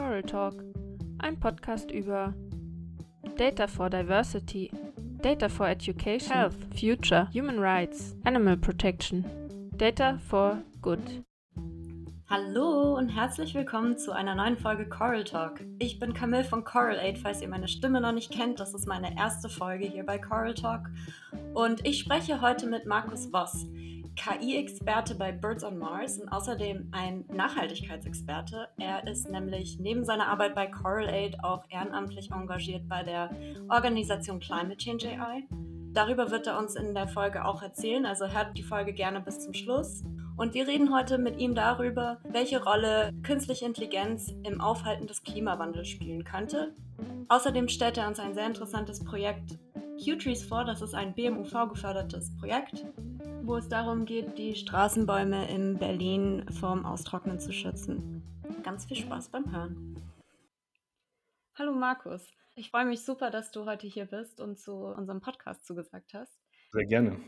Coral Talk, ein Podcast über Data for Diversity, Data for Education, Health, Future, Human Rights, Animal Protection, Data for Good. Hallo und herzlich willkommen zu einer neuen Folge Coral Talk. Ich bin Camille von Coral Aid, falls ihr meine Stimme noch nicht kennt. Das ist meine erste Folge hier bei Coral Talk. Und ich spreche heute mit Markus Voss. KI-Experte bei Birds on Mars und außerdem ein Nachhaltigkeitsexperte. Er ist nämlich neben seiner Arbeit bei Coral Aid auch ehrenamtlich engagiert bei der Organisation Climate Change AI. Darüber wird er uns in der Folge auch erzählen, also hört die Folge gerne bis zum Schluss. Und wir reden heute mit ihm darüber, welche Rolle künstliche Intelligenz im Aufhalten des Klimawandels spielen könnte. Außerdem stellt er uns ein sehr interessantes Projekt Q-Trees vor. Das ist ein BMUV-gefördertes Projekt, wo es darum geht, die Straßenbäume in Berlin vorm Austrocknen zu schützen. Ganz viel Spaß beim Hören. Hallo Markus, ich freue mich super, dass du heute hier bist und zu unserem Podcast zugesagt hast. Sehr gerne.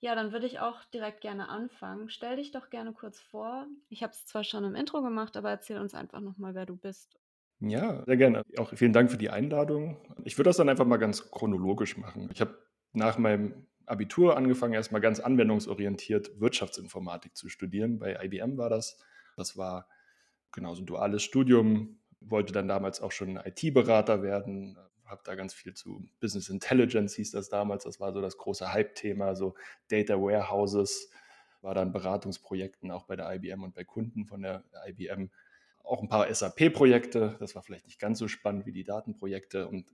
Ja, dann würde ich auch direkt gerne anfangen. Stell dich doch gerne kurz vor. Ich habe es zwar schon im Intro gemacht, aber erzähl uns einfach nochmal, wer du bist. Ja, sehr gerne. Auch vielen Dank für die Einladung. Ich würde das dann einfach mal ganz chronologisch machen. Ich habe nach meinem Abitur angefangen, erstmal ganz anwendungsorientiert Wirtschaftsinformatik zu studieren. Bei IBM war das. Das war genau so ein duales Studium. Wollte dann damals auch schon IT-Berater werden. Habe da ganz viel zu Business Intelligence, hieß das damals. Das war so das große Hype-Thema, so Data Warehouses. War dann Beratungsprojekten auch bei der IBM und bei Kunden von der IBM. Auch ein paar SAP-Projekte. Das war vielleicht nicht ganz so spannend wie die Datenprojekte. Und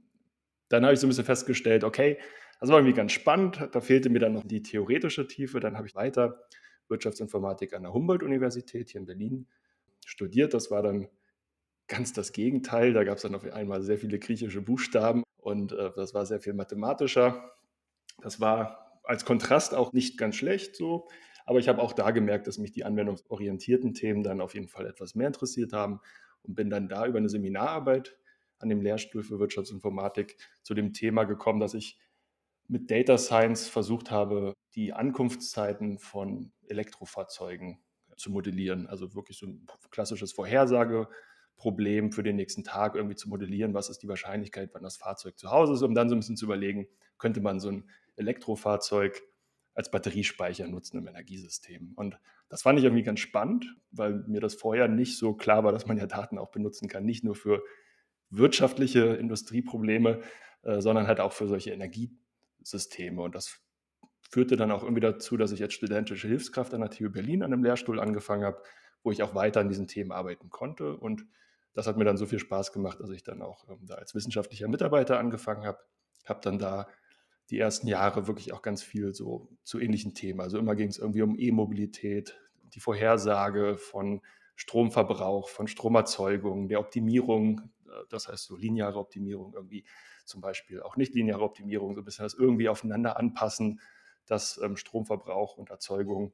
dann habe ich so ein bisschen festgestellt, okay, das war irgendwie ganz spannend. Da fehlte mir dann noch die theoretische Tiefe. Dann habe ich weiter Wirtschaftsinformatik an der Humboldt-Universität hier in Berlin studiert. Das war dann ganz das Gegenteil. Da gab es dann auf einmal sehr viele griechische Buchstaben und äh, das war sehr viel mathematischer. Das war als Kontrast auch nicht ganz schlecht so. Aber ich habe auch da gemerkt, dass mich die anwendungsorientierten Themen dann auf jeden Fall etwas mehr interessiert haben und bin dann da über eine Seminararbeit an dem Lehrstuhl für Wirtschaftsinformatik zu dem Thema gekommen, dass ich mit Data Science versucht habe, die Ankunftszeiten von Elektrofahrzeugen zu modellieren. Also wirklich so ein klassisches Vorhersageproblem für den nächsten Tag irgendwie zu modellieren. Was ist die Wahrscheinlichkeit, wann das Fahrzeug zu Hause ist, um dann so ein bisschen zu überlegen, könnte man so ein Elektrofahrzeug als Batteriespeicher nutzen im Energiesystem. Und das fand ich irgendwie ganz spannend, weil mir das vorher nicht so klar war, dass man ja Daten auch benutzen kann, nicht nur für wirtschaftliche Industrieprobleme, äh, sondern halt auch für solche Energie Systeme. Und das führte dann auch irgendwie dazu, dass ich als studentische Hilfskraft an der TU Berlin an einem Lehrstuhl angefangen habe, wo ich auch weiter an diesen Themen arbeiten konnte. Und das hat mir dann so viel Spaß gemacht, dass ich dann auch ähm, da als wissenschaftlicher Mitarbeiter angefangen habe. Habe dann da die ersten Jahre wirklich auch ganz viel so zu ähnlichen Themen. Also immer ging es irgendwie um E-Mobilität, die Vorhersage von Stromverbrauch, von Stromerzeugung, der Optimierung, das heißt so lineare Optimierung irgendwie zum Beispiel auch nicht lineare Optimierung, so ein bisschen das irgendwie aufeinander anpassen, dass ähm, Stromverbrauch und Erzeugung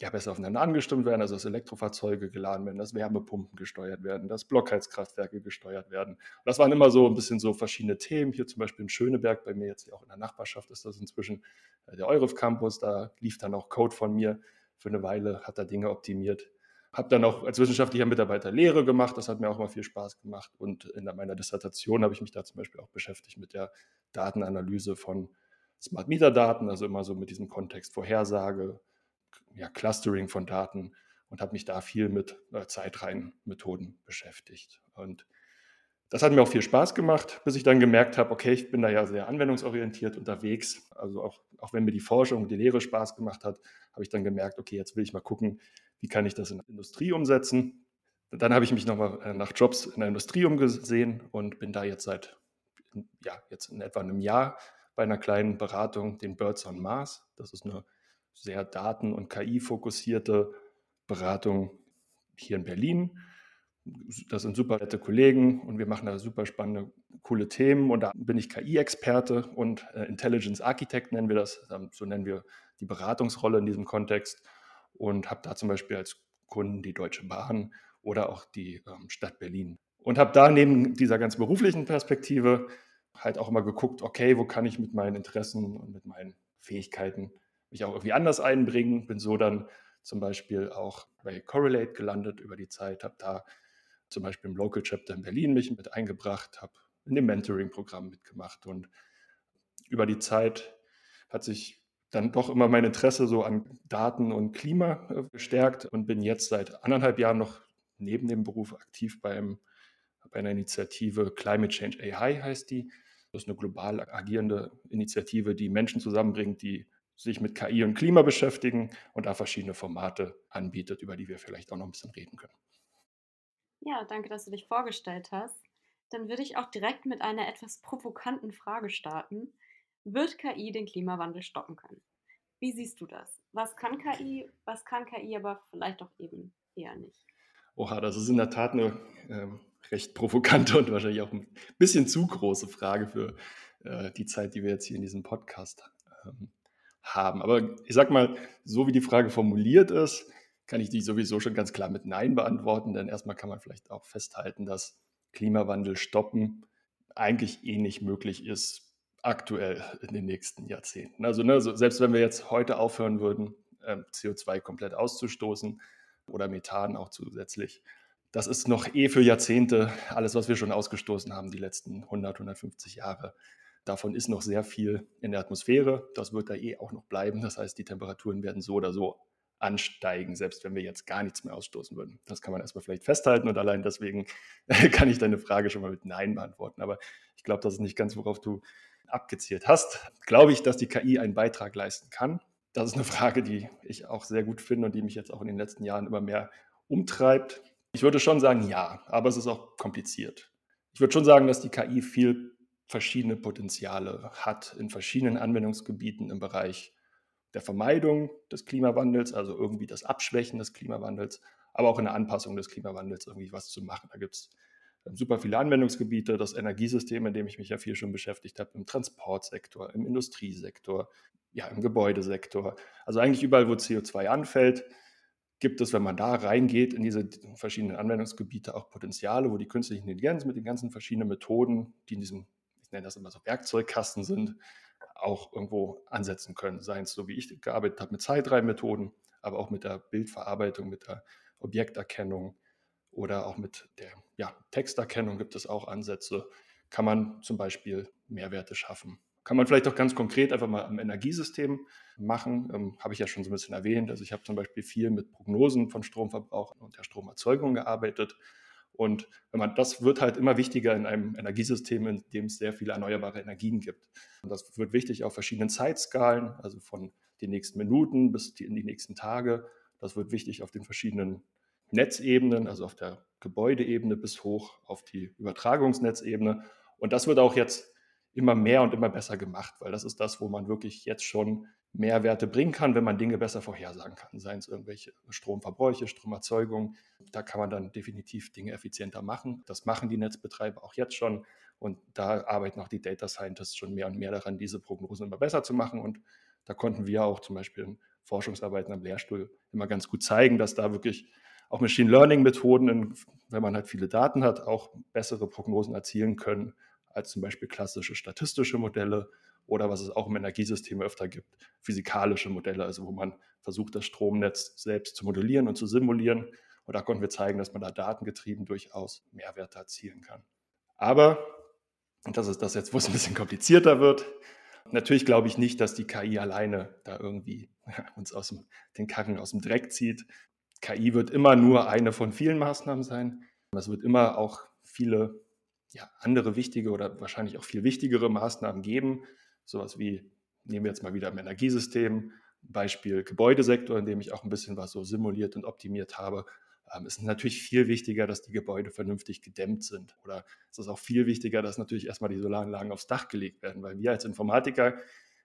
ja besser aufeinander angestimmt werden, also dass Elektrofahrzeuge geladen werden, dass Wärmepumpen gesteuert werden, dass Blockheizkraftwerke gesteuert werden. Und das waren immer so ein bisschen so verschiedene Themen. Hier zum Beispiel in Schöneberg, bei mir jetzt auch in der Nachbarschaft ist das inzwischen äh, der Euref Campus, da lief dann auch Code von mir für eine Weile, hat da Dinge optimiert habe dann auch als wissenschaftlicher Mitarbeiter Lehre gemacht. Das hat mir auch mal viel Spaß gemacht. Und in meiner Dissertation habe ich mich da zum Beispiel auch beschäftigt mit der Datenanalyse von Smart Meter Daten, also immer so mit diesem Kontext Vorhersage, ja, Clustering von Daten und habe mich da viel mit äh, Zeitreihenmethoden beschäftigt. Und das hat mir auch viel Spaß gemacht, bis ich dann gemerkt habe, okay, ich bin da ja sehr anwendungsorientiert unterwegs. Also auch, auch wenn mir die Forschung und die Lehre Spaß gemacht hat, habe ich dann gemerkt, okay, jetzt will ich mal gucken, wie kann ich das in der Industrie umsetzen. Dann habe ich mich nochmal äh, nach Jobs in der Industrie umgesehen und bin da jetzt seit, ja, jetzt in etwa einem Jahr bei einer kleinen Beratung, den Birds on Mars. Das ist eine sehr daten- und KI-fokussierte Beratung hier in Berlin. Das sind super nette Kollegen und wir machen da super spannende, coole Themen. Und da bin ich KI-Experte und äh, Intelligence Architect nennen wir das. So nennen wir die Beratungsrolle in diesem Kontext und habe da zum Beispiel als Kunden die Deutsche Bahn oder auch die ähm, Stadt Berlin. Und habe da neben dieser ganz beruflichen Perspektive halt auch immer geguckt, okay, wo kann ich mit meinen Interessen und mit meinen Fähigkeiten mich auch irgendwie anders einbringen. Bin so dann zum Beispiel auch bei Correlate gelandet über die Zeit, habe da zum Beispiel im Local Chapter in Berlin mich mit eingebracht, habe in dem Mentoring-Programm mitgemacht und über die Zeit hat sich dann doch immer mein Interesse so an Daten und Klima äh, gestärkt und bin jetzt seit anderthalb Jahren noch neben dem Beruf aktiv beim, bei einer Initiative Climate Change AI heißt die. Das ist eine global agierende Initiative, die Menschen zusammenbringt, die sich mit KI und Klima beschäftigen und da verschiedene Formate anbietet, über die wir vielleicht auch noch ein bisschen reden können. Ja, danke, dass du dich vorgestellt hast. Dann würde ich auch direkt mit einer etwas provokanten Frage starten. Wird KI den Klimawandel stoppen können? Wie siehst du das? Was kann KI, was kann KI aber vielleicht auch eben eher nicht? Oha, das ist in der Tat eine ähm, recht provokante und wahrscheinlich auch ein bisschen zu große Frage für äh, die Zeit, die wir jetzt hier in diesem Podcast ähm, haben. Aber ich sag mal, so wie die Frage formuliert ist, kann ich die sowieso schon ganz klar mit Nein beantworten, denn erstmal kann man vielleicht auch festhalten, dass Klimawandel stoppen eigentlich eh nicht möglich ist, aktuell in den nächsten Jahrzehnten. Also ne, so selbst wenn wir jetzt heute aufhören würden, äh, CO2 komplett auszustoßen oder Methan auch zusätzlich, das ist noch eh für Jahrzehnte alles, was wir schon ausgestoßen haben, die letzten 100, 150 Jahre. Davon ist noch sehr viel in der Atmosphäre. Das wird da eh auch noch bleiben. Das heißt, die Temperaturen werden so oder so ansteigen, selbst wenn wir jetzt gar nichts mehr ausstoßen würden. Das kann man erstmal vielleicht festhalten und allein deswegen kann ich deine Frage schon mal mit Nein beantworten. Aber ich glaube, das ist nicht ganz, worauf du abgezielt hast, glaube ich, dass die KI einen Beitrag leisten kann. Das ist eine Frage, die ich auch sehr gut finde und die mich jetzt auch in den letzten Jahren immer mehr umtreibt. Ich würde schon sagen, ja, aber es ist auch kompliziert. Ich würde schon sagen, dass die KI viel verschiedene Potenziale hat in verschiedenen Anwendungsgebieten im Bereich der Vermeidung des Klimawandels, also irgendwie das Abschwächen des Klimawandels, aber auch in der Anpassung des Klimawandels irgendwie was zu machen. Da gibt es super viele Anwendungsgebiete, das Energiesystem, in dem ich mich ja viel schon beschäftigt habe, im Transportsektor, im Industriesektor, ja, im Gebäudesektor. Also eigentlich überall, wo CO2 anfällt, gibt es, wenn man da reingeht in diese verschiedenen Anwendungsgebiete, auch Potenziale, wo die künstliche Intelligenz mit den ganzen verschiedenen Methoden, die in diesem, ich nenne das immer so Werkzeugkasten sind, auch irgendwo ansetzen können. Seien es so, wie ich gearbeitet habe, mit Zeitreihenmethoden, aber auch mit der Bildverarbeitung, mit der Objekterkennung, oder auch mit der ja, Texterkennung gibt es auch Ansätze. Kann man zum Beispiel Mehrwerte schaffen. Kann man vielleicht auch ganz konkret einfach mal am Energiesystem machen. Ähm, habe ich ja schon so ein bisschen erwähnt. Also ich habe zum Beispiel viel mit Prognosen von Stromverbrauch und der Stromerzeugung gearbeitet. Und man, das wird halt immer wichtiger in einem Energiesystem, in dem es sehr viele erneuerbare Energien gibt. Und das wird wichtig auf verschiedenen Zeitskalen, also von den nächsten Minuten bis in die nächsten Tage. Das wird wichtig auf den verschiedenen Netzebenen, also auf der Gebäudeebene bis hoch auf die Übertragungsnetzebene. Und das wird auch jetzt immer mehr und immer besser gemacht, weil das ist das, wo man wirklich jetzt schon Mehrwerte bringen kann, wenn man Dinge besser vorhersagen kann. Seien es irgendwelche Stromverbräuche, Stromerzeugung. Da kann man dann definitiv Dinge effizienter machen. Das machen die Netzbetreiber auch jetzt schon. Und da arbeiten auch die Data Scientists schon mehr und mehr daran, diese Prognosen immer besser zu machen. Und da konnten wir auch zum Beispiel in Forschungsarbeiten am Lehrstuhl immer ganz gut zeigen, dass da wirklich auch Machine Learning Methoden, wenn man halt viele Daten hat, auch bessere Prognosen erzielen können als zum Beispiel klassische statistische Modelle oder was es auch im Energiesystem öfter gibt, physikalische Modelle, also wo man versucht, das Stromnetz selbst zu modellieren und zu simulieren. Und da konnten wir zeigen, dass man da datengetrieben durchaus Mehrwerte erzielen kann. Aber, und das ist das jetzt, wo es ein bisschen komplizierter wird, natürlich glaube ich nicht, dass die KI alleine da irgendwie uns aus dem, den Karren aus dem Dreck zieht. KI wird immer nur eine von vielen Maßnahmen sein. Es wird immer auch viele ja, andere wichtige oder wahrscheinlich auch viel wichtigere Maßnahmen geben. Sowas wie, nehmen wir jetzt mal wieder im Energiesystem, Beispiel Gebäudesektor, in dem ich auch ein bisschen was so simuliert und optimiert habe. Ähm, es ist natürlich viel wichtiger, dass die Gebäude vernünftig gedämmt sind. Oder es ist auch viel wichtiger, dass natürlich erstmal die Solaranlagen aufs Dach gelegt werden, weil wir als Informatiker,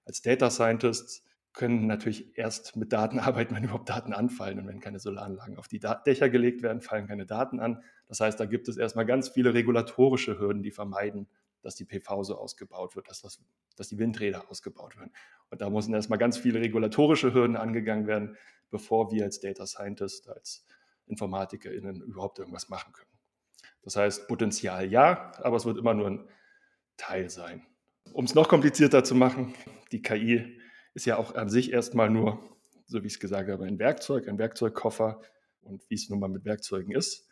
als Data Scientists können natürlich erst mit Daten arbeiten, wenn überhaupt Daten anfallen. Und wenn keine Solaranlagen auf die Dächer gelegt werden, fallen keine Daten an. Das heißt, da gibt es erstmal ganz viele regulatorische Hürden, die vermeiden, dass die PV so ausgebaut wird, dass, das, dass die Windräder ausgebaut werden. Und da müssen erstmal ganz viele regulatorische Hürden angegangen werden, bevor wir als Data Scientist, als InformatikerInnen überhaupt irgendwas machen können. Das heißt, Potenzial ja, aber es wird immer nur ein Teil sein. Um es noch komplizierter zu machen, die KI ist ja auch an sich erstmal nur, so wie ich es gesagt habe, ein Werkzeug, ein Werkzeugkoffer und wie es nun mal mit Werkzeugen ist.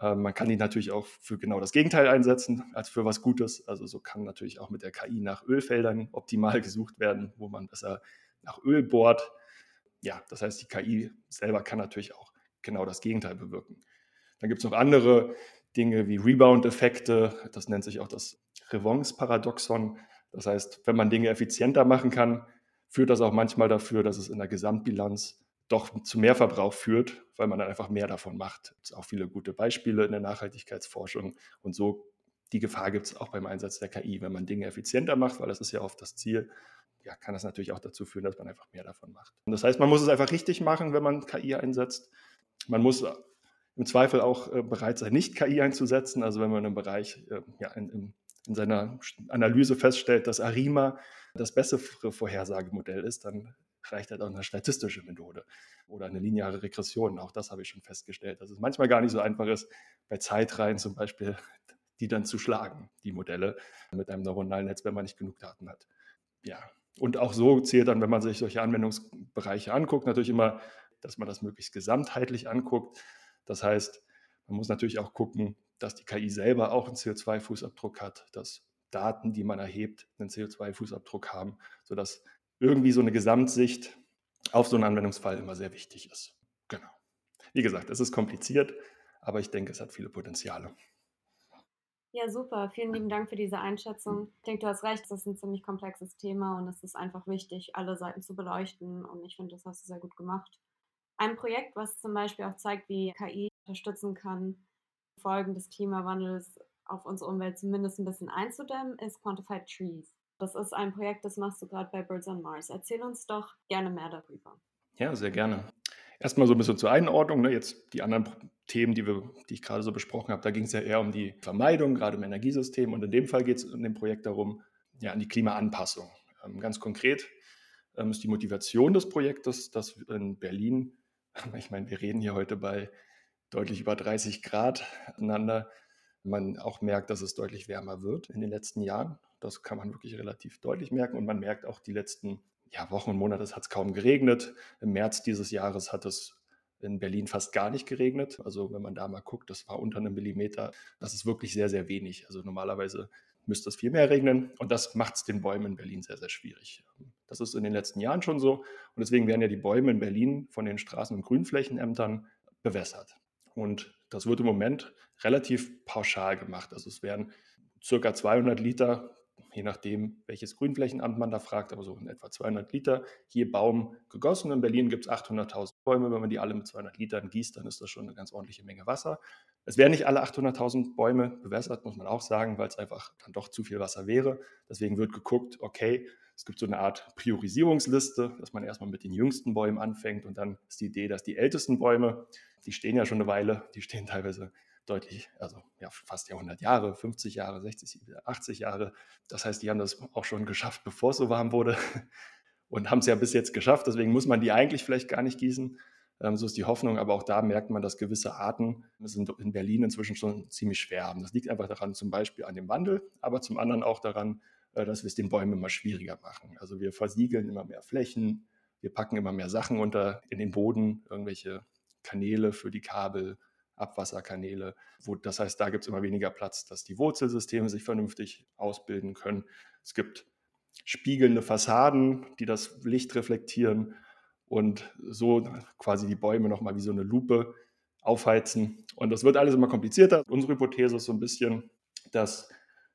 Äh, man kann die natürlich auch für genau das Gegenteil einsetzen, als für was Gutes. Also so kann natürlich auch mit der KI nach Ölfeldern optimal gesucht werden, wo man besser nach Öl bohrt. Ja, das heißt, die KI selber kann natürlich auch genau das Gegenteil bewirken. Dann gibt es noch andere Dinge wie Rebound-Effekte. Das nennt sich auch das Revance-Paradoxon. Das heißt, wenn man Dinge effizienter machen kann, führt das auch manchmal dafür, dass es in der Gesamtbilanz doch zu mehr Verbrauch führt, weil man dann einfach mehr davon macht. Es gibt auch viele gute Beispiele in der Nachhaltigkeitsforschung und so die Gefahr gibt es auch beim Einsatz der KI. Wenn man Dinge effizienter macht, weil das ist ja oft das Ziel, ja, kann das natürlich auch dazu führen, dass man einfach mehr davon macht. Und das heißt, man muss es einfach richtig machen, wenn man KI einsetzt. Man muss im Zweifel auch äh, bereit sein, nicht KI einzusetzen. Also wenn man im Bereich, äh, ja, in, in, in, seiner Analyse feststellt, dass Arima das bessere Vorhersagemodell ist, dann reicht halt auch eine statistische Methode oder eine lineare Regression. Auch das habe ich schon festgestellt, dass es manchmal gar nicht so einfach ist, bei Zeitreihen zum Beispiel die dann zu schlagen, die Modelle mit einem neuronalen Netz, wenn man nicht genug Daten hat. Ja, und auch so zählt dann, wenn man sich solche Anwendungsbereiche anguckt, natürlich immer, dass man das möglichst gesamtheitlich anguckt. Das heißt, man muss natürlich auch gucken, dass die KI selber auch einen CO2-Fußabdruck hat, dass Daten, die man erhebt, einen CO2-Fußabdruck haben, sodass irgendwie so eine Gesamtsicht auf so einen Anwendungsfall immer sehr wichtig ist. Genau. Wie gesagt, es ist kompliziert, aber ich denke, es hat viele Potenziale. Ja, super. Vielen lieben Dank für diese Einschätzung. Ich denke, du hast recht, es ist ein ziemlich komplexes Thema und es ist einfach wichtig, alle Seiten zu beleuchten. Und ich finde, das hast du sehr gut gemacht. Ein Projekt, was zum Beispiel auch zeigt, wie KI unterstützen kann, Folgen des Klimawandels auf unsere Umwelt zumindest ein bisschen einzudämmen, ist Quantified Trees. Das ist ein Projekt, das machst du gerade bei Birds on Mars. Erzähl uns doch gerne mehr darüber. Ja, sehr gerne. Erstmal so ein bisschen zur Einordnung. Ne? Jetzt die anderen Themen, die, wir, die ich gerade so besprochen habe, da ging es ja eher um die Vermeidung, gerade im Energiesystem. Und in dem Fall geht es in dem Projekt darum, ja, an die Klimaanpassung. Ähm, ganz konkret ähm, ist die Motivation des Projektes, dass in Berlin, ich meine, wir reden hier heute bei deutlich über 30 Grad aneinander, man auch merkt, dass es deutlich wärmer wird in den letzten Jahren. Das kann man wirklich relativ deutlich merken und man merkt auch die letzten ja, Wochen und Monate, es hat kaum geregnet. Im März dieses Jahres hat es in Berlin fast gar nicht geregnet. Also wenn man da mal guckt, das war unter einem Millimeter. Das ist wirklich sehr, sehr wenig. Also normalerweise müsste es viel mehr regnen und das macht es den Bäumen in Berlin sehr, sehr schwierig. Das ist in den letzten Jahren schon so und deswegen werden ja die Bäume in Berlin von den Straßen- und Grünflächenämtern bewässert. Und das wird im Moment relativ pauschal gemacht. Also es werden circa 200 Liter, je nachdem, welches Grünflächenamt man da fragt, aber so in etwa 200 Liter je Baum gegossen. In Berlin gibt es 800.000 Bäume. Wenn man die alle mit 200 Litern gießt, dann ist das schon eine ganz ordentliche Menge Wasser. Es werden nicht alle 800.000 Bäume bewässert, muss man auch sagen, weil es einfach dann doch zu viel Wasser wäre. Deswegen wird geguckt, okay, es gibt so eine Art Priorisierungsliste, dass man erstmal mit den jüngsten Bäumen anfängt und dann ist die Idee, dass die ältesten Bäume, die stehen ja schon eine Weile, die stehen teilweise deutlich, also ja, fast Jahrhundert Jahre, 50 Jahre, 60, 80 Jahre. Das heißt, die haben das auch schon geschafft, bevor es so warm wurde und haben es ja bis jetzt geschafft. Deswegen muss man die eigentlich vielleicht gar nicht gießen. Ähm, so ist die Hoffnung, aber auch da merkt man, dass gewisse Arten sind in Berlin inzwischen schon ziemlich schwer haben. Das liegt einfach daran, zum Beispiel an dem Wandel, aber zum anderen auch daran, äh, dass wir es den Bäumen immer schwieriger machen. Also wir versiegeln immer mehr Flächen, wir packen immer mehr Sachen unter in den Boden, irgendwelche Kanäle für die Kabel, Abwasserkanäle. Wo, das heißt, da gibt es immer weniger Platz, dass die Wurzelsysteme sich vernünftig ausbilden können. Es gibt spiegelnde Fassaden, die das Licht reflektieren und so quasi die Bäume nochmal wie so eine Lupe aufheizen. Und das wird alles immer komplizierter. Unsere Hypothese ist so ein bisschen, dass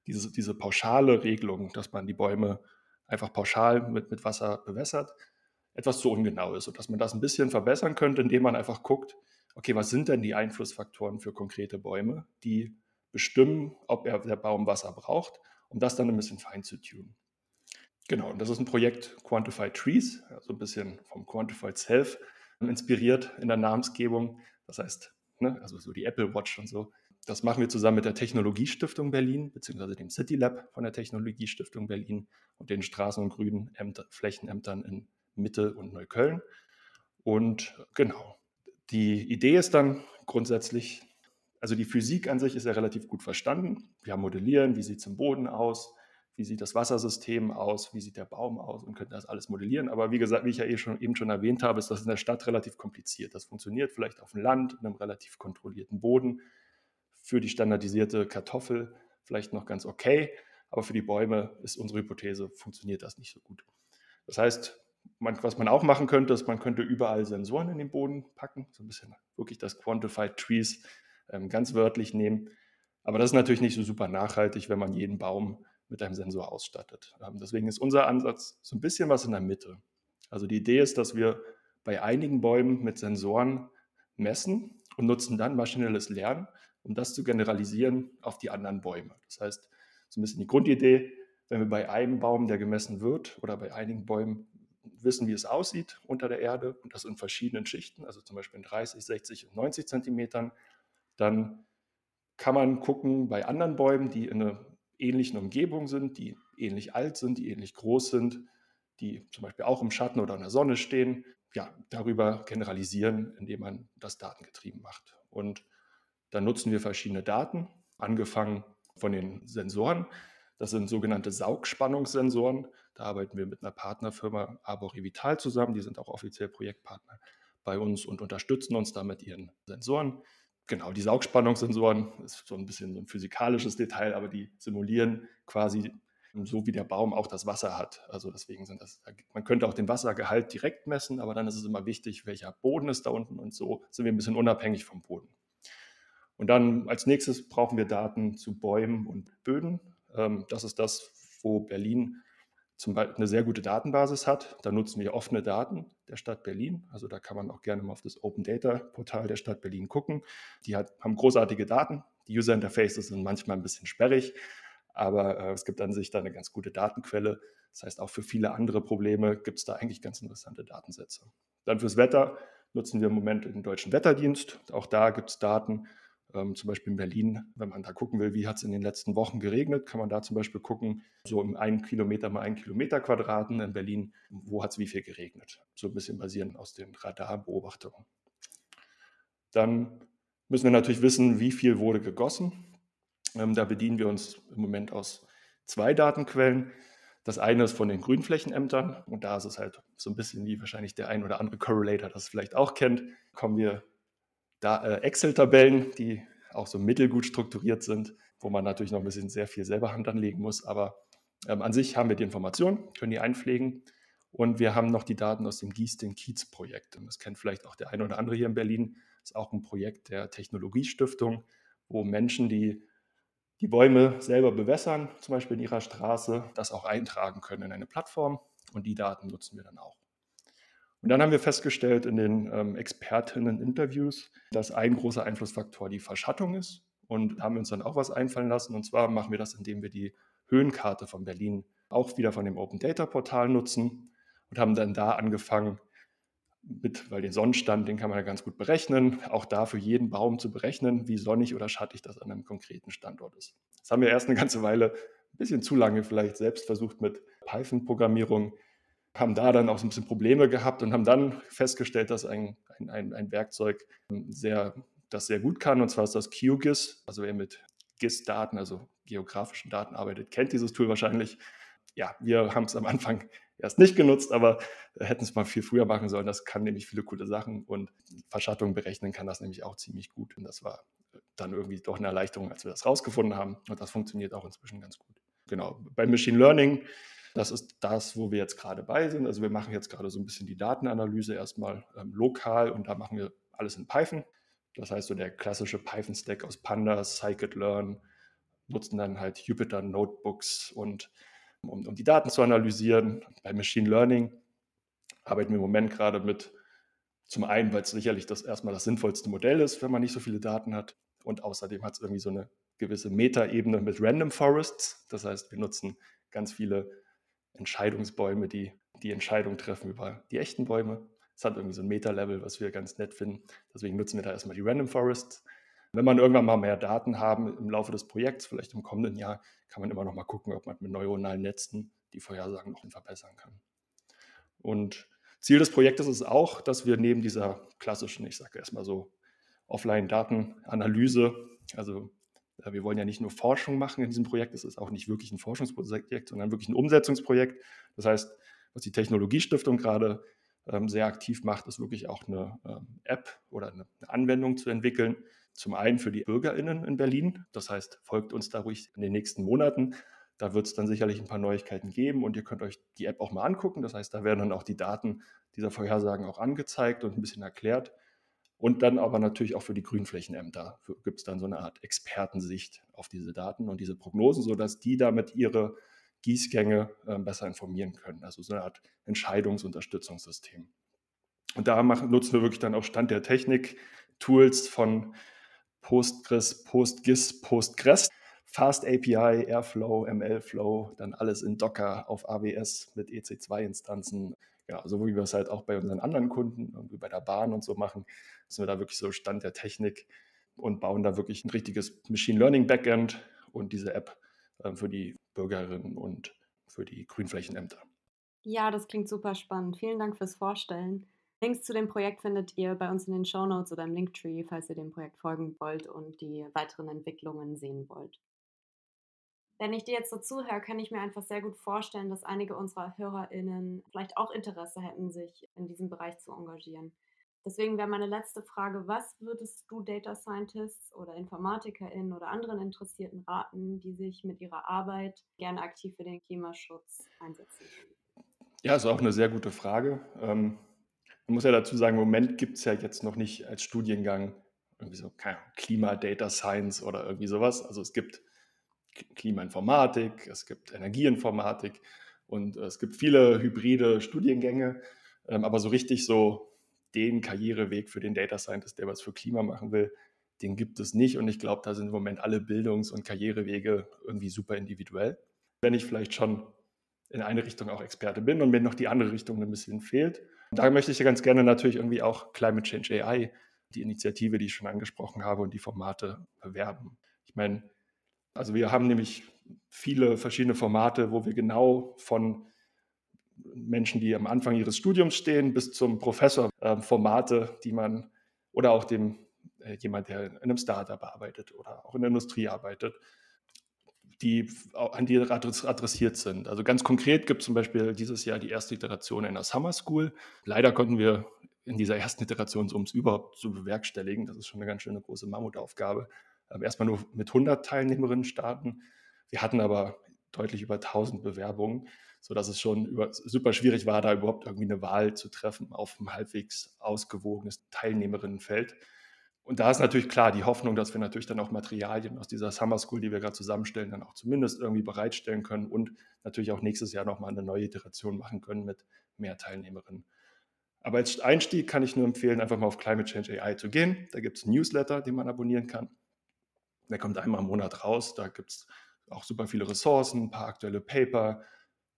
diese, diese pauschale Regelung, dass man die Bäume einfach pauschal mit, mit Wasser bewässert, etwas zu ungenau ist und dass man das ein bisschen verbessern könnte, indem man einfach guckt, okay, was sind denn die Einflussfaktoren für konkrete Bäume, die bestimmen, ob er, der Baum Wasser braucht, um das dann ein bisschen fein zu tunen. Genau, und das ist ein Projekt Quantified Trees, also ein bisschen vom Quantified Self inspiriert in der Namensgebung. Das heißt, ne, also so die Apple Watch und so, das machen wir zusammen mit der Technologiestiftung Berlin, beziehungsweise dem City Lab von der Technologiestiftung Berlin und den Straßen- und Grünen Flächenämtern in Mitte und Neukölln. Und genau, die Idee ist dann grundsätzlich, also die Physik an sich ist ja relativ gut verstanden. Wir haben modellieren, wie sieht es im Boden aus, wie sieht das Wassersystem aus, wie sieht der Baum aus und können das alles modellieren. Aber wie gesagt, wie ich ja eh schon, eben schon erwähnt habe, ist das in der Stadt relativ kompliziert. Das funktioniert vielleicht auf dem Land, in einem relativ kontrollierten Boden. für die standardisierte Kartoffel vielleicht noch ganz okay, aber für die Bäume ist unsere Hypothese, funktioniert das nicht so gut. Das heißt, man, was man auch machen könnte, ist, man könnte überall Sensoren in den Boden packen, so ein bisschen wirklich das Quantified Trees ähm, ganz wörtlich nehmen. Aber das ist natürlich nicht so super nachhaltig, wenn man jeden Baum mit einem Sensor ausstattet. Ähm, deswegen ist unser Ansatz so ein bisschen was in der Mitte. Also die Idee ist, dass wir bei einigen Bäumen mit Sensoren messen und nutzen dann maschinelles Lernen, um das zu generalisieren auf die anderen Bäume. Das heißt, so ein bisschen die Grundidee, wenn wir bei einem Baum, der gemessen wird, oder bei einigen Bäumen wissen, wie es aussieht unter der Erde und das in verschiedenen Schichten, also zum Beispiel in 30, 60 und 90 Zentimetern, dann kann man gucken bei anderen Bäumen, die in einer ähnlichen Umgebung sind, die ähnlich alt sind, die ähnlich groß sind, die zum Beispiel auch im Schatten oder in der Sonne stehen, ja, darüber generalisieren, indem man das datengetrieben macht. Und dann nutzen wir verschiedene Daten, angefangen von den Sensoren. Das sind sogenannte Saugspannungssensoren. Da arbeiten wir mit einer Partnerfirma Arbori Vital zusammen. Die sind auch offiziell Projektpartner bei uns und unterstützen uns da mit ihren Sensoren. Genau, die Saugspannungssensoren ist so ein bisschen so ein physikalisches Detail, aber die simulieren quasi so wie der Baum auch das Wasser hat. Also deswegen sind das, man könnte auch den Wassergehalt direkt messen, aber dann ist es immer wichtig, welcher Boden ist da unten und so sind wir ein bisschen unabhängig vom Boden. Und dann als nächstes brauchen wir Daten zu Bäumen und Böden. Ähm, das ist das, wo Berlin zum Beispiel eine sehr gute Datenbasis hat. Da nutzen wir offene Daten der Stadt Berlin. Also da kann man auch gerne mal auf das Open Data Portal der Stadt Berlin gucken. Die hat, haben großartige Daten. Die User Interfaces sind manchmal ein bisschen sperrig, aber äh, es gibt an sich da eine ganz gute Datenquelle. Das heißt, auch für viele andere Probleme gibt es da eigentlich ganz interessante Datensätze. Dann fürs Wetter nutzen wir im Moment den Deutschen Wetterdienst. Auch da gibt es Daten ähm, zum Beispiel in Berlin, wenn man da gucken will, wie hat es in den letzten Wochen geregnet, kann man da zum Beispiel gucken, so im einen Kilometer mal einen Kilometer Quadraten in Berlin, wo hat es wie viel geregnet. So ein bisschen basierend aus den Radarbeobachtungen. Dann müssen wir natürlich wissen, wie viel wurde gegossen. Ähm, da bedienen wir uns im Moment aus zwei Datenquellen. Das eine ist von den Grünflächenämtern und da ist es halt so ein bisschen wie wahrscheinlich der ein oder andere Correlator das vielleicht auch kennt, kommen wir Excel-Tabellen, die auch so mittelgut strukturiert sind, wo man natürlich noch ein bisschen sehr viel selber Hand anlegen muss. Aber ähm, an sich haben wir die Informationen, können die einpflegen. Und wir haben noch die Daten aus dem Gies-den-Kiez-Projekt. Und das kennt vielleicht auch der eine oder andere hier in Berlin. Das ist auch ein Projekt der Technologiestiftung, wo Menschen, die die Bäume selber bewässern, zum Beispiel in ihrer Straße, das auch eintragen können in eine Plattform. Und die Daten nutzen wir dann auch. Und dann haben wir festgestellt in den ähm, Expertinnen-Interviews, dass ein großer Einflussfaktor die Verschattung ist. Und haben uns dann auch was einfallen lassen. Und zwar machen wir das, indem wir die Höhenkarte von Berlin auch wieder von dem Open Data Portal nutzen und haben dann da angefangen, mit, weil den Sonnenstand, den kann man ja ganz gut berechnen, auch da für jeden Baum zu berechnen, wie sonnig oder schattig das an einem konkreten Standort ist. Das haben wir erst eine ganze Weile, ein bisschen zu lange vielleicht selbst versucht mit Python-Programmierung haben da dann auch so ein bisschen Probleme gehabt und haben dann festgestellt, dass ein, ein, ein, Werkzeug sehr, das sehr gut kann, und zwar ist das QGIS. Also wer mit GIS-Daten, also geografischen Daten arbeitet, kennt dieses Tool wahrscheinlich. Ja, wir haben es am Anfang erst nicht genutzt, aber hätten es mal viel früher machen sollen. Das kann nämlich viele coole Sachen und Verschattung berechnen kann das nämlich auch ziemlich gut. Und das war dann irgendwie doch eine Erleichterung, als wir das rausgefunden haben. Und das funktioniert auch inzwischen ganz gut. Genau. Beim Machine Learning das ist das, wo wir jetzt gerade bei sind. Also wir machen jetzt gerade so ein bisschen die Datenanalyse erstmal ähm, lokal und da machen wir alles in Python. Das heißt, so der klassische Python-Stack aus Pandas, Scikit-Learn, nutzen dann halt Jupyter Notebooks und um, um die Daten zu analysieren. Bei Machine Learning arbeiten wir im Moment gerade mit, zum einen, weil es sicherlich das erstmal das sinnvollste Modell ist, wenn man nicht so viele Daten hat. Und außerdem hat es irgendwie so eine gewisse Meta-Ebene mit Random Forests. Das heißt, wir nutzen ganz viele Entscheidungsbäume, die die Entscheidung treffen über die echten Bäume. Es hat irgendwie so ein Meta-Level, was wir ganz nett finden. Deswegen nutzen wir da erstmal die Random Forests. Wenn man irgendwann mal mehr Daten haben im Laufe des Projekts, vielleicht im kommenden Jahr, kann man immer noch mal gucken, ob man mit neuronalen Netzen die Vorhersagen noch verbessern kann. Und Ziel des Projektes ist auch, dass wir neben dieser klassischen, ich sage erstmal so, Offline-Datenanalyse, also wir wollen ja nicht nur Forschung machen in diesem Projekt, es ist auch nicht wirklich ein Forschungsprojekt, sondern wirklich ein Umsetzungsprojekt. Das heißt, was die Technologiestiftung gerade ähm, sehr aktiv macht, ist wirklich auch eine ähm, App oder eine, eine, Anwendung zu entwickeln, Zum einen für die BürgerInnen in Berlin. Das heißt, folgt uns da ruhig in den nächsten Monaten. Da wird es dann sicherlich ein paar Neuigkeiten geben und ihr könnt euch die App auch mal angucken. Das heißt, da werden dann auch die Daten dieser Vorhersagen auch angezeigt und ein bisschen erklärt. Und dann aber natürlich auch für die Grünflächenämter gibt es dann so eine Art Expertensicht auf diese Daten und diese Prognosen, sodass die damit ihre Gießgänge äh, besser informieren können. Also so eine Art Entscheidungsunterstützungssystem. Und da machen, nutzen wir wirklich dann auch Stand der Technik Tools von Postgres, PostGIS, Postgres, Fast API, Airflow, MLflow, dann alles in Docker auf AWS mit EC2-Instanzen. Ja, so wie wir es halt auch bei unseren anderen Kunden, irgendwie bei der Bahn und so machen, sind wir da wirklich so Stand der Technik und bauen da wirklich ein richtiges Machine Learning Backend und diese App äh, für die Bürgerinnen und für die Grünflächenämter. Ja, das klingt super spannend. Vielen Dank fürs Vorstellen. Links zu dem Projekt findet ihr bei uns in den Show Notes oder im Linktree, falls ihr dem Projekt folgen wollt und die weiteren Entwicklungen sehen wollt. Wenn ich dir jetzt so zuhöre, kann ich mir einfach sehr gut vorstellen, dass einige unserer HörerInnen vielleicht auch Interesse hätten, sich in diesem Bereich zu engagieren. Deswegen wäre meine letzte Frage, was würdest du Data Scientists oder InformatikerInnen oder anderen Interessierten raten, die sich mit ihrer Arbeit gerne aktiv für den Klimaschutz einsetzen? Ja, ist auch eine sehr gute Frage. Ähm, man muss ja dazu sagen, im Moment gibt es ja jetzt noch nicht als Studiengang irgendwie so Klima, Data Science oder irgendwie sowas. Also es gibt Klimainformatik, es gibt Energieinformatik und es gibt viele hybride Studiengänge, ähm, aber so richtig so den Karriereweg für den Data Scientist, der was für Klima machen will, den gibt es nicht. Und ich glaube, da sind im Moment alle Bildungs- und Karrierewege irgendwie super individuell. Wenn ich vielleicht schon in eine Richtung auch Experte bin und mir noch die andere Richtung ein bisschen fehlt. Da möchte ich ja ganz gerne natürlich irgendwie auch Climate Change AI, die Initiative, die ich schon angesprochen habe, und die Formate bewerben. Ich meine, also wir haben nämlich viele verschiedene Formate, wo wir genau von Menschen, die am Anfang ihres Studiums stehen, bis zum Professor äh, Formate, die man oder auch dem äh, jemand, der in einem Startup arbeitet oder auch in der Industrie arbeitet, die an die adressiert sind. Also ganz konkret gibt es zum Beispiel dieses Jahr die erste Iteration einer Summer School. Leider konnten wir in dieser ersten Iteration, um es überhaupt zu bewerkstelligen, das ist schon eine ganz schöne große Mammutaufgabe, erstmal nur mit 100 Teilnehmerinnen starten. Wir hatten aber deutlich über 1000 Bewerbungen sodass es schon über, super schwierig war, da überhaupt irgendwie eine Wahl zu treffen auf ein halbwegs ausgewogenes Teilnehmerinnenfeld. Und da ist natürlich klar die Hoffnung, dass wir natürlich dann auch Materialien aus dieser Summer School, die wir gerade zusammenstellen, dann auch zumindest irgendwie bereitstellen können und natürlich auch nächstes Jahr nochmal eine neue Iteration machen können mit mehr Teilnehmerinnen. Aber als Einstieg kann ich nur empfehlen, einfach mal auf Climate Change AI zu gehen. Da gibt es einen Newsletter, den man abonnieren kann. Der kommt einmal im Monat raus. Da gibt es auch super viele Ressourcen, ein paar aktuelle Paper,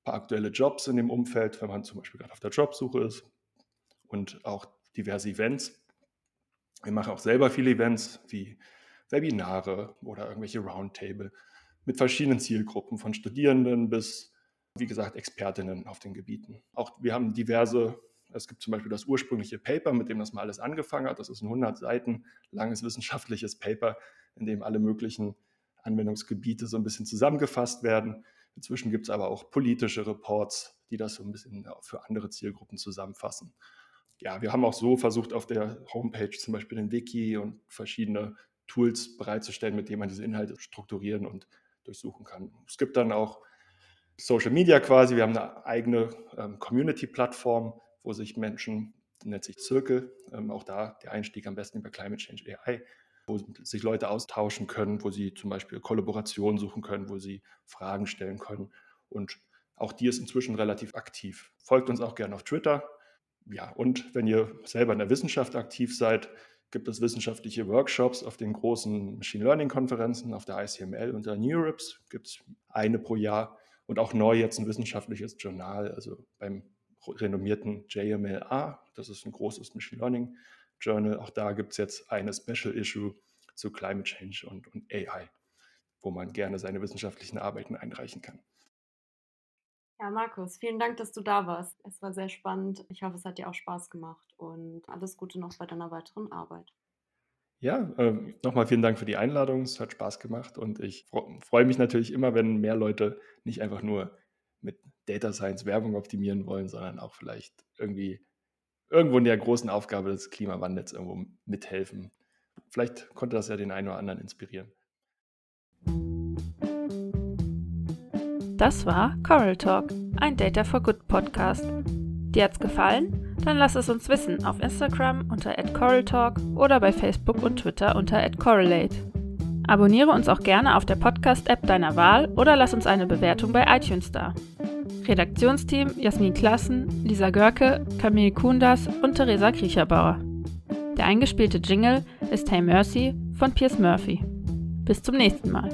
paar aktuelle Jobs in dem Umfeld, wenn man zum Beispiel gerade auf der Jobsuche ist und auch diverse Events. Wir machen auch selber viele Events wie Webinare oder irgendwelche Roundtable mit verschiedenen Zielgruppen von Studierenden bis, wie gesagt, Expertinnen auf den Gebieten. Auch wir haben diverse, es gibt zum Beispiel das ursprüngliche Paper, mit dem das mal alles angefangen hat. Das ist ein 100 Seiten langes wissenschaftliches Paper, in dem alle möglichen Anwendungsgebiete so ein bisschen zusammengefasst werden. Inzwischen gibt es aber auch politische Reports, die das so ein bisschen für andere Zielgruppen zusammenfassen. Ja, wir haben auch so versucht, auf der Homepage zum Beispiel ein Wiki und verschiedene Tools bereitzustellen, mit denen man diese Inhalte strukturieren und durchsuchen kann. Es gibt dann auch Social Media quasi. Wir haben eine eigene ähm, Community-Plattform, wo sich Menschen, nennt sich Circle, ähm, auch da der Einstieg am besten über Climate Change AI, wo sich Leute austauschen können, wo sie zum Beispiel Kollaborationen suchen können, wo sie Fragen stellen können. Und auch die ist inzwischen relativ aktiv. Folgt uns auch gerne auf Twitter. Ja, und wenn ihr selber in der Wissenschaft aktiv seid, gibt es wissenschaftliche Workshops auf den großen Machine Learning Konferenzen, auf der ICML und der NeurIPS gibt es eine pro Jahr und auch neu jetzt ein wissenschaftliches Journal, also beim renommierten JMLA, das ist ein großes Machine Learning Journal. Auch da gibt es jetzt eine Special Issue zu Climate Change und, und AI, wo man gerne seine wissenschaftlichen Arbeiten einreichen kann. Ja, Markus, vielen Dank, dass du da warst. Es war sehr spannend. Ich hoffe, es hat dir auch Spaß gemacht und alles Gute noch bei deiner weiteren Arbeit. Ja, äh, nochmal vielen Dank für die Einladung. Es hat Spaß gemacht und ich freue mich natürlich immer, wenn mehr Leute nicht einfach nur mit Data Science Werbung optimieren wollen, sondern auch vielleicht irgendwie irgendwo in der großen Aufgabe des Klimawandels irgendwo mithelfen. Vielleicht konnte das ja den einen oder anderen inspirieren. Das war Coral Talk, ein Data for Good Podcast. Dir hat's gefallen? Dann lass es uns wissen auf Instagram unter @coraltalk oder bei Facebook und Twitter unter @correlate. Abonniere uns auch gerne auf der Podcast-App deiner Wahl oder lass uns eine Bewertung bei iTunes da. Redaktionsteam Jasmin Klassen, Lisa Görke, Camille Kundas und Theresa Kriecherbauer. Der eingespielte Jingle ist Hey Mercy von Piers Murphy. Bis zum nächsten Mal.